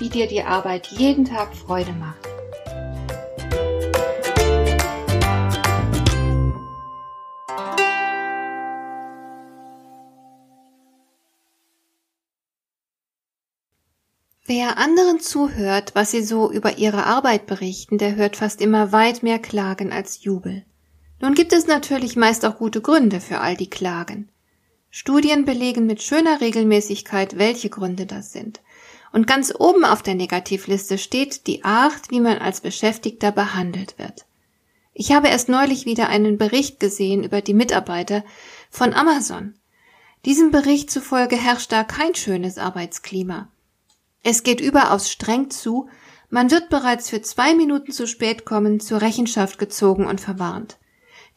wie dir die Arbeit jeden Tag Freude macht. Wer anderen zuhört, was sie so über ihre Arbeit berichten, der hört fast immer weit mehr Klagen als Jubel. Nun gibt es natürlich meist auch gute Gründe für all die Klagen. Studien belegen mit schöner Regelmäßigkeit, welche Gründe das sind. Und ganz oben auf der Negativliste steht die Art, wie man als Beschäftigter behandelt wird. Ich habe erst neulich wieder einen Bericht gesehen über die Mitarbeiter von Amazon. Diesem Bericht zufolge herrscht da kein schönes Arbeitsklima. Es geht überaus streng zu, man wird bereits für zwei Minuten zu spät kommen zur Rechenschaft gezogen und verwarnt.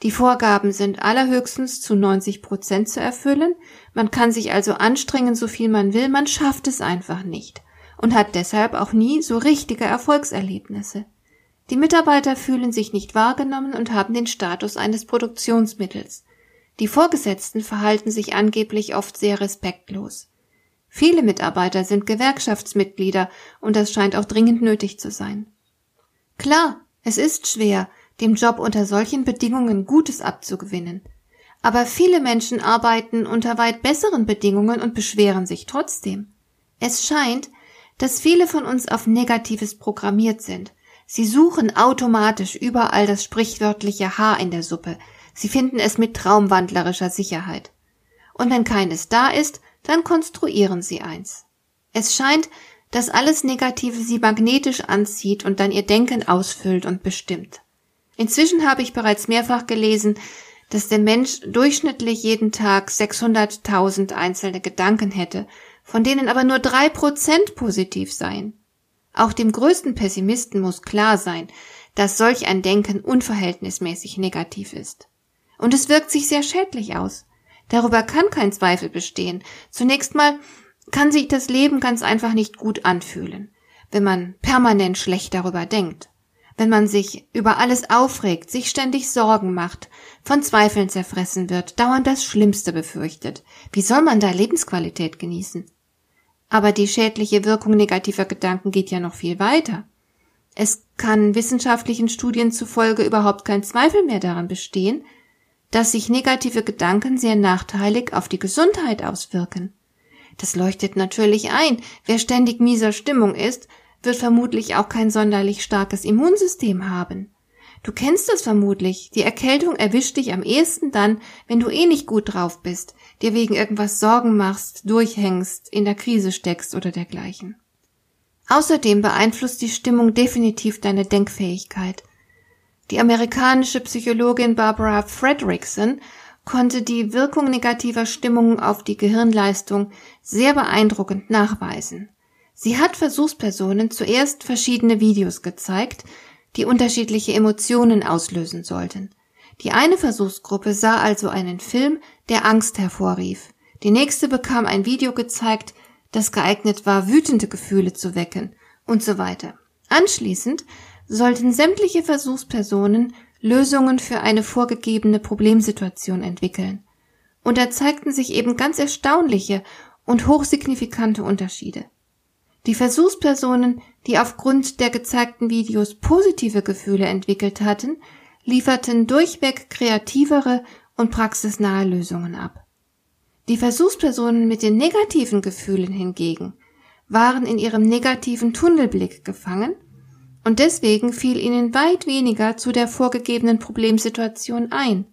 Die Vorgaben sind allerhöchstens zu 90 Prozent zu erfüllen. Man kann sich also anstrengen, so viel man will, man schafft es einfach nicht und hat deshalb auch nie so richtige Erfolgserlebnisse. Die Mitarbeiter fühlen sich nicht wahrgenommen und haben den Status eines Produktionsmittels. Die Vorgesetzten verhalten sich angeblich oft sehr respektlos. Viele Mitarbeiter sind Gewerkschaftsmitglieder und das scheint auch dringend nötig zu sein. Klar, es ist schwer, dem Job unter solchen Bedingungen Gutes abzugewinnen. Aber viele Menschen arbeiten unter weit besseren Bedingungen und beschweren sich trotzdem. Es scheint, dass viele von uns auf Negatives programmiert sind. Sie suchen automatisch überall das sprichwörtliche Haar in der Suppe. Sie finden es mit traumwandlerischer Sicherheit. Und wenn keines da ist, dann konstruieren sie eins. Es scheint, dass alles Negative sie magnetisch anzieht und dann ihr Denken ausfüllt und bestimmt. Inzwischen habe ich bereits mehrfach gelesen, dass der Mensch durchschnittlich jeden Tag 600.000 einzelne Gedanken hätte, von denen aber nur drei Prozent positiv seien. Auch dem größten Pessimisten muss klar sein, dass solch ein Denken unverhältnismäßig negativ ist. Und es wirkt sich sehr schädlich aus. Darüber kann kein Zweifel bestehen. Zunächst mal kann sich das Leben ganz einfach nicht gut anfühlen, wenn man permanent schlecht darüber denkt wenn man sich über alles aufregt, sich ständig Sorgen macht, von Zweifeln zerfressen wird, dauernd das Schlimmste befürchtet. Wie soll man da Lebensqualität genießen? Aber die schädliche Wirkung negativer Gedanken geht ja noch viel weiter. Es kann wissenschaftlichen Studien zufolge überhaupt kein Zweifel mehr daran bestehen, dass sich negative Gedanken sehr nachteilig auf die Gesundheit auswirken. Das leuchtet natürlich ein. Wer ständig mieser Stimmung ist, wird vermutlich auch kein sonderlich starkes Immunsystem haben. Du kennst es vermutlich. Die Erkältung erwischt dich am ehesten dann, wenn du eh nicht gut drauf bist, dir wegen irgendwas Sorgen machst, durchhängst, in der Krise steckst oder dergleichen. Außerdem beeinflusst die Stimmung definitiv deine Denkfähigkeit. Die amerikanische Psychologin Barbara Fredrickson konnte die Wirkung negativer Stimmungen auf die Gehirnleistung sehr beeindruckend nachweisen. Sie hat Versuchspersonen zuerst verschiedene Videos gezeigt, die unterschiedliche Emotionen auslösen sollten. Die eine Versuchsgruppe sah also einen Film, der Angst hervorrief. Die nächste bekam ein Video gezeigt, das geeignet war, wütende Gefühle zu wecken und so weiter. Anschließend sollten sämtliche Versuchspersonen Lösungen für eine vorgegebene Problemsituation entwickeln. Und da zeigten sich eben ganz erstaunliche und hochsignifikante Unterschiede. Die Versuchspersonen, die aufgrund der gezeigten Videos positive Gefühle entwickelt hatten, lieferten durchweg kreativere und praxisnahe Lösungen ab. Die Versuchspersonen mit den negativen Gefühlen hingegen waren in ihrem negativen Tunnelblick gefangen und deswegen fiel ihnen weit weniger zu der vorgegebenen Problemsituation ein.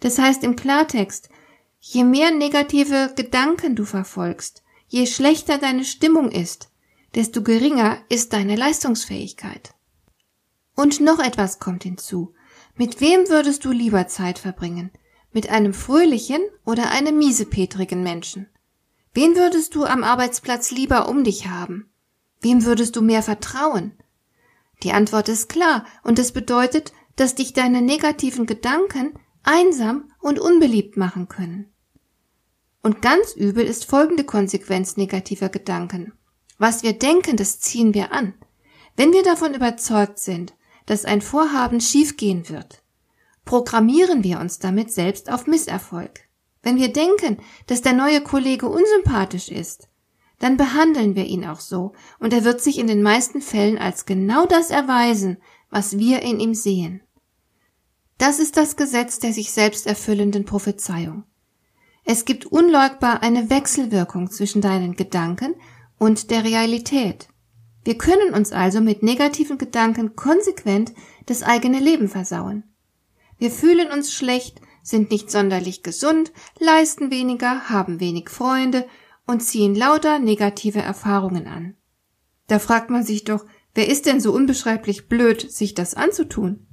Das heißt im Klartext, je mehr negative Gedanken du verfolgst, je schlechter deine Stimmung ist, desto geringer ist deine Leistungsfähigkeit. Und noch etwas kommt hinzu. Mit wem würdest du lieber Zeit verbringen? Mit einem fröhlichen oder einem miesepetrigen Menschen? Wen würdest du am Arbeitsplatz lieber um dich haben? Wem würdest du mehr vertrauen? Die Antwort ist klar, und es bedeutet, dass dich deine negativen Gedanken einsam und unbeliebt machen können. Und ganz übel ist folgende Konsequenz negativer Gedanken. Was wir denken, das ziehen wir an. Wenn wir davon überzeugt sind, dass ein Vorhaben schiefgehen wird, programmieren wir uns damit selbst auf Misserfolg. Wenn wir denken, dass der neue Kollege unsympathisch ist, dann behandeln wir ihn auch so, und er wird sich in den meisten Fällen als genau das erweisen, was wir in ihm sehen. Das ist das Gesetz der sich selbst erfüllenden Prophezeiung. Es gibt unleugbar eine Wechselwirkung zwischen deinen Gedanken und der Realität. Wir können uns also mit negativen Gedanken konsequent das eigene Leben versauen. Wir fühlen uns schlecht, sind nicht sonderlich gesund, leisten weniger, haben wenig Freunde und ziehen lauter negative Erfahrungen an. Da fragt man sich doch, wer ist denn so unbeschreiblich blöd, sich das anzutun?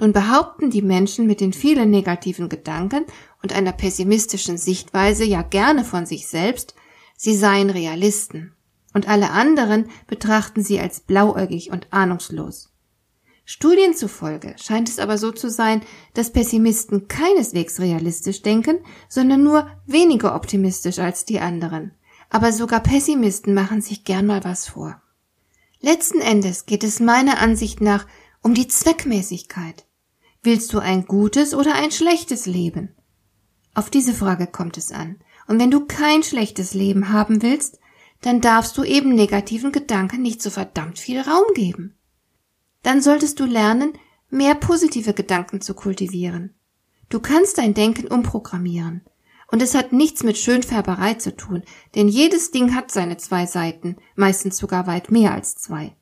Nun behaupten die Menschen mit den vielen negativen Gedanken und einer pessimistischen Sichtweise ja gerne von sich selbst, sie seien Realisten, und alle anderen betrachten sie als blauäugig und ahnungslos. Studien zufolge scheint es aber so zu sein, dass Pessimisten keineswegs realistisch denken, sondern nur weniger optimistisch als die anderen. Aber sogar Pessimisten machen sich gern mal was vor. Letzten Endes geht es meiner Ansicht nach um die Zweckmäßigkeit. Willst du ein gutes oder ein schlechtes Leben? Auf diese Frage kommt es an. Und wenn du kein schlechtes Leben haben willst, dann darfst du eben negativen Gedanken nicht so verdammt viel Raum geben dann solltest du lernen, mehr positive Gedanken zu kultivieren. Du kannst dein Denken umprogrammieren. Und es hat nichts mit Schönfärberei zu tun, denn jedes Ding hat seine zwei Seiten, meistens sogar weit mehr als zwei.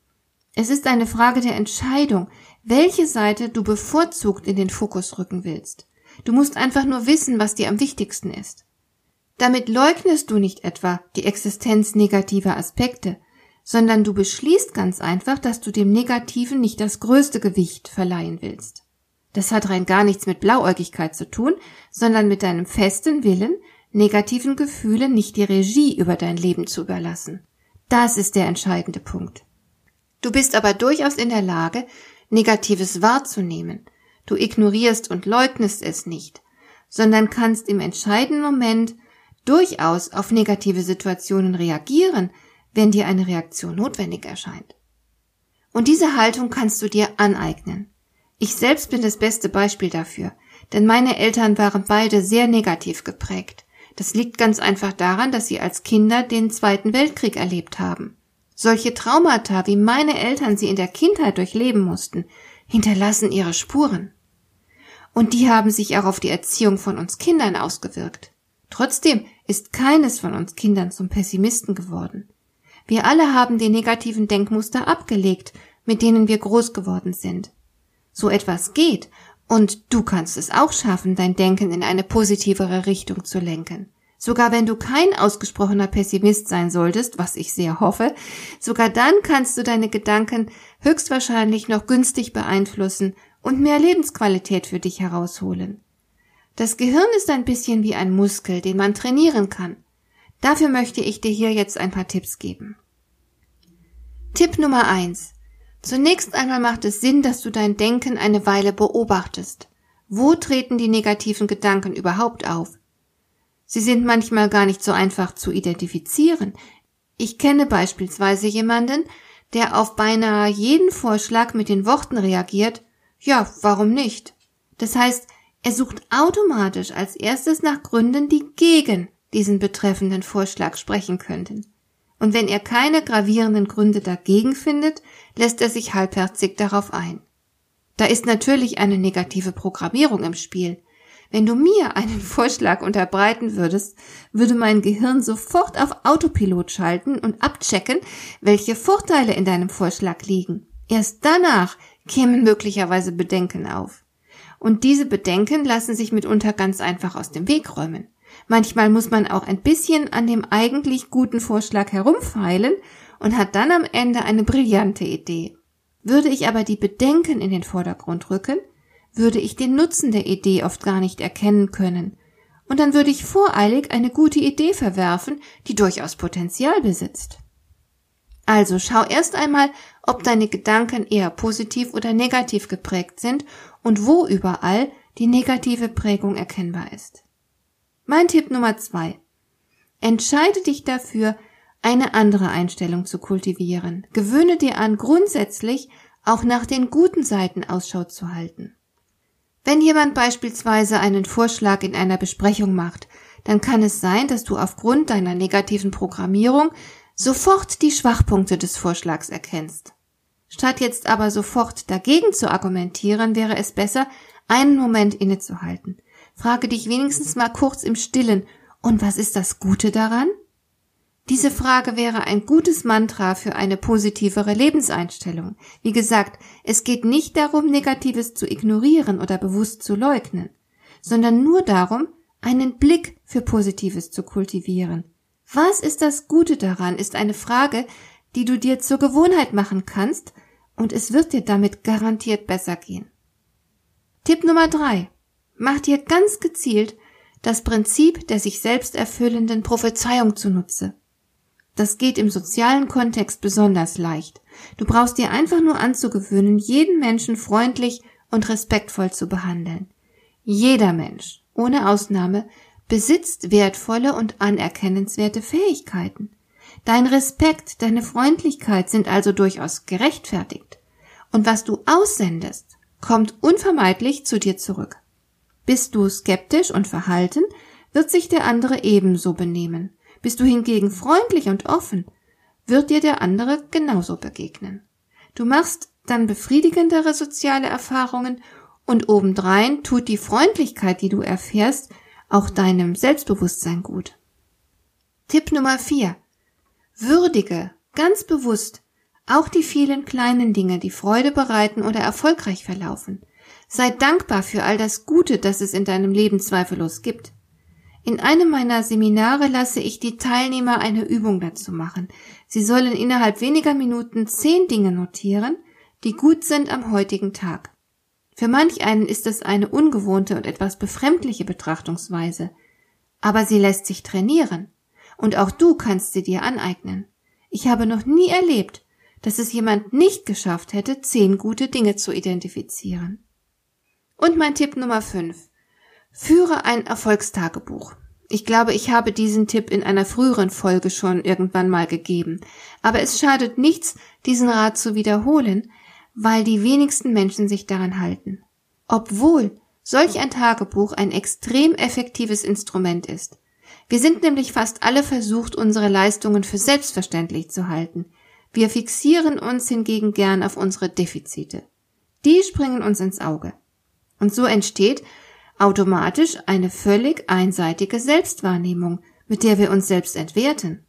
Es ist eine Frage der Entscheidung, welche Seite du bevorzugt in den Fokus rücken willst. Du musst einfach nur wissen, was dir am wichtigsten ist. Damit leugnest du nicht etwa die Existenz negativer Aspekte, sondern du beschließt ganz einfach, dass du dem Negativen nicht das größte Gewicht verleihen willst. Das hat rein gar nichts mit Blauäugigkeit zu tun, sondern mit deinem festen Willen, negativen Gefühlen nicht die Regie über dein Leben zu überlassen. Das ist der entscheidende Punkt. Du bist aber durchaus in der Lage, Negatives wahrzunehmen. Du ignorierst und leugnest es nicht, sondern kannst im entscheidenden Moment durchaus auf negative Situationen reagieren, wenn dir eine Reaktion notwendig erscheint. Und diese Haltung kannst du dir aneignen. Ich selbst bin das beste Beispiel dafür, denn meine Eltern waren beide sehr negativ geprägt. Das liegt ganz einfach daran, dass sie als Kinder den Zweiten Weltkrieg erlebt haben. Solche Traumata, wie meine Eltern sie in der Kindheit durchleben mussten, hinterlassen ihre Spuren. Und die haben sich auch auf die Erziehung von uns Kindern ausgewirkt. Trotzdem ist keines von uns Kindern zum Pessimisten geworden. Wir alle haben die negativen Denkmuster abgelegt, mit denen wir groß geworden sind. So etwas geht, und du kannst es auch schaffen, dein Denken in eine positivere Richtung zu lenken. Sogar wenn du kein ausgesprochener Pessimist sein solltest, was ich sehr hoffe, sogar dann kannst du deine Gedanken höchstwahrscheinlich noch günstig beeinflussen und mehr Lebensqualität für dich herausholen. Das Gehirn ist ein bisschen wie ein Muskel, den man trainieren kann. Dafür möchte ich dir hier jetzt ein paar Tipps geben. Tipp Nummer eins: Zunächst einmal macht es Sinn, dass du dein Denken eine Weile beobachtest. Wo treten die negativen Gedanken überhaupt auf? Sie sind manchmal gar nicht so einfach zu identifizieren. Ich kenne beispielsweise jemanden, der auf beinahe jeden Vorschlag mit den Worten reagiert, ja, warum nicht? Das heißt, er sucht automatisch als erstes nach Gründen, die gegen diesen betreffenden Vorschlag sprechen könnten. Und wenn er keine gravierenden Gründe dagegen findet, lässt er sich halbherzig darauf ein. Da ist natürlich eine negative Programmierung im Spiel. Wenn du mir einen Vorschlag unterbreiten würdest, würde mein Gehirn sofort auf Autopilot schalten und abchecken, welche Vorteile in deinem Vorschlag liegen. Erst danach kämen möglicherweise Bedenken auf. Und diese Bedenken lassen sich mitunter ganz einfach aus dem Weg räumen. Manchmal muss man auch ein bisschen an dem eigentlich guten Vorschlag herumfeilen und hat dann am Ende eine brillante Idee. Würde ich aber die Bedenken in den Vordergrund rücken, würde ich den Nutzen der Idee oft gar nicht erkennen können, und dann würde ich voreilig eine gute Idee verwerfen, die durchaus Potenzial besitzt. Also schau erst einmal, ob deine Gedanken eher positiv oder negativ geprägt sind und wo überall die negative Prägung erkennbar ist. Mein Tipp Nummer zwei. Entscheide dich dafür, eine andere Einstellung zu kultivieren. Gewöhne dir an, grundsätzlich auch nach den guten Seiten Ausschau zu halten. Wenn jemand beispielsweise einen Vorschlag in einer Besprechung macht, dann kann es sein, dass du aufgrund deiner negativen Programmierung sofort die Schwachpunkte des Vorschlags erkennst. Statt jetzt aber sofort dagegen zu argumentieren, wäre es besser, einen Moment innezuhalten. Frage dich wenigstens mal kurz im Stillen, und was ist das Gute daran? Diese Frage wäre ein gutes Mantra für eine positivere Lebenseinstellung. Wie gesagt, es geht nicht darum, Negatives zu ignorieren oder bewusst zu leugnen, sondern nur darum, einen Blick für Positives zu kultivieren. Was ist das Gute daran, ist eine Frage, die du dir zur Gewohnheit machen kannst, und es wird dir damit garantiert besser gehen. Tipp Nummer drei. Mach dir ganz gezielt das Prinzip der sich selbst erfüllenden Prophezeiung zunutze. Das geht im sozialen Kontext besonders leicht. Du brauchst dir einfach nur anzugewöhnen, jeden Menschen freundlich und respektvoll zu behandeln. Jeder Mensch, ohne Ausnahme, besitzt wertvolle und anerkennenswerte Fähigkeiten. Dein Respekt, deine Freundlichkeit sind also durchaus gerechtfertigt. Und was du aussendest, kommt unvermeidlich zu dir zurück. Bist du skeptisch und verhalten, wird sich der andere ebenso benehmen. Bist du hingegen freundlich und offen, wird dir der andere genauso begegnen. Du machst dann befriedigendere soziale Erfahrungen und obendrein tut die Freundlichkeit, die du erfährst, auch deinem Selbstbewusstsein gut. Tipp Nummer vier: Würdige ganz bewusst auch die vielen kleinen Dinge, die Freude bereiten oder erfolgreich verlaufen. Sei dankbar für all das Gute, das es in deinem Leben zweifellos gibt. In einem meiner Seminare lasse ich die Teilnehmer eine Übung dazu machen. Sie sollen innerhalb weniger Minuten zehn Dinge notieren, die gut sind am heutigen Tag. Für manch einen ist das eine ungewohnte und etwas befremdliche Betrachtungsweise, aber sie lässt sich trainieren, und auch du kannst sie dir aneignen. Ich habe noch nie erlebt, dass es jemand nicht geschafft hätte, zehn gute Dinge zu identifizieren. Und mein Tipp Nummer fünf: Führe ein Erfolgstagebuch. Ich glaube, ich habe diesen Tipp in einer früheren Folge schon irgendwann mal gegeben. Aber es schadet nichts, diesen Rat zu wiederholen, weil die wenigsten Menschen sich daran halten. Obwohl solch ein Tagebuch ein extrem effektives Instrument ist. Wir sind nämlich fast alle versucht, unsere Leistungen für selbstverständlich zu halten. Wir fixieren uns hingegen gern auf unsere Defizite. Die springen uns ins Auge. Und so entsteht automatisch eine völlig einseitige Selbstwahrnehmung, mit der wir uns selbst entwerten.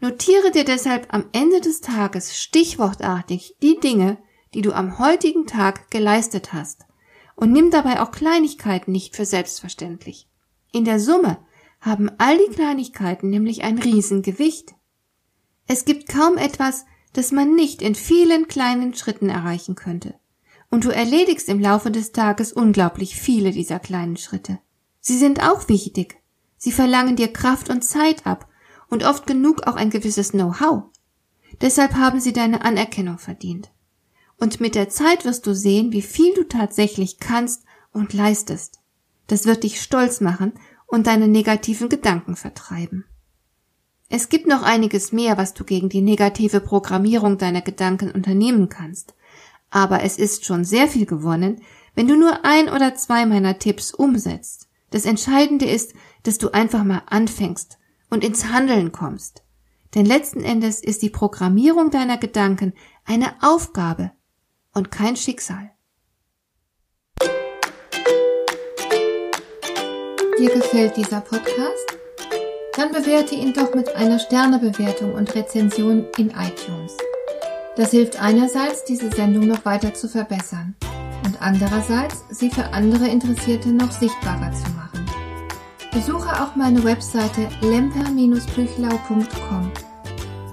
Notiere dir deshalb am Ende des Tages stichwortartig die Dinge, die du am heutigen Tag geleistet hast, und nimm dabei auch Kleinigkeiten nicht für selbstverständlich. In der Summe haben all die Kleinigkeiten nämlich ein Riesengewicht. Es gibt kaum etwas, das man nicht in vielen kleinen Schritten erreichen könnte. Und du erledigst im Laufe des Tages unglaublich viele dieser kleinen Schritte. Sie sind auch wichtig. Sie verlangen dir Kraft und Zeit ab und oft genug auch ein gewisses Know-how. Deshalb haben sie deine Anerkennung verdient. Und mit der Zeit wirst du sehen, wie viel du tatsächlich kannst und leistest. Das wird dich stolz machen und deine negativen Gedanken vertreiben. Es gibt noch einiges mehr, was du gegen die negative Programmierung deiner Gedanken unternehmen kannst aber es ist schon sehr viel gewonnen, wenn du nur ein oder zwei meiner Tipps umsetzt. Das Entscheidende ist, dass du einfach mal anfängst und ins Handeln kommst. Denn letzten Endes ist die Programmierung deiner Gedanken eine Aufgabe und kein Schicksal. Dir gefällt dieser Podcast? Dann bewerte ihn doch mit einer Sternebewertung und Rezension in iTunes. Das hilft einerseits, diese Sendung noch weiter zu verbessern und andererseits, sie für andere Interessierte noch sichtbarer zu machen. Besuche auch meine Webseite lemper-büchlau.com.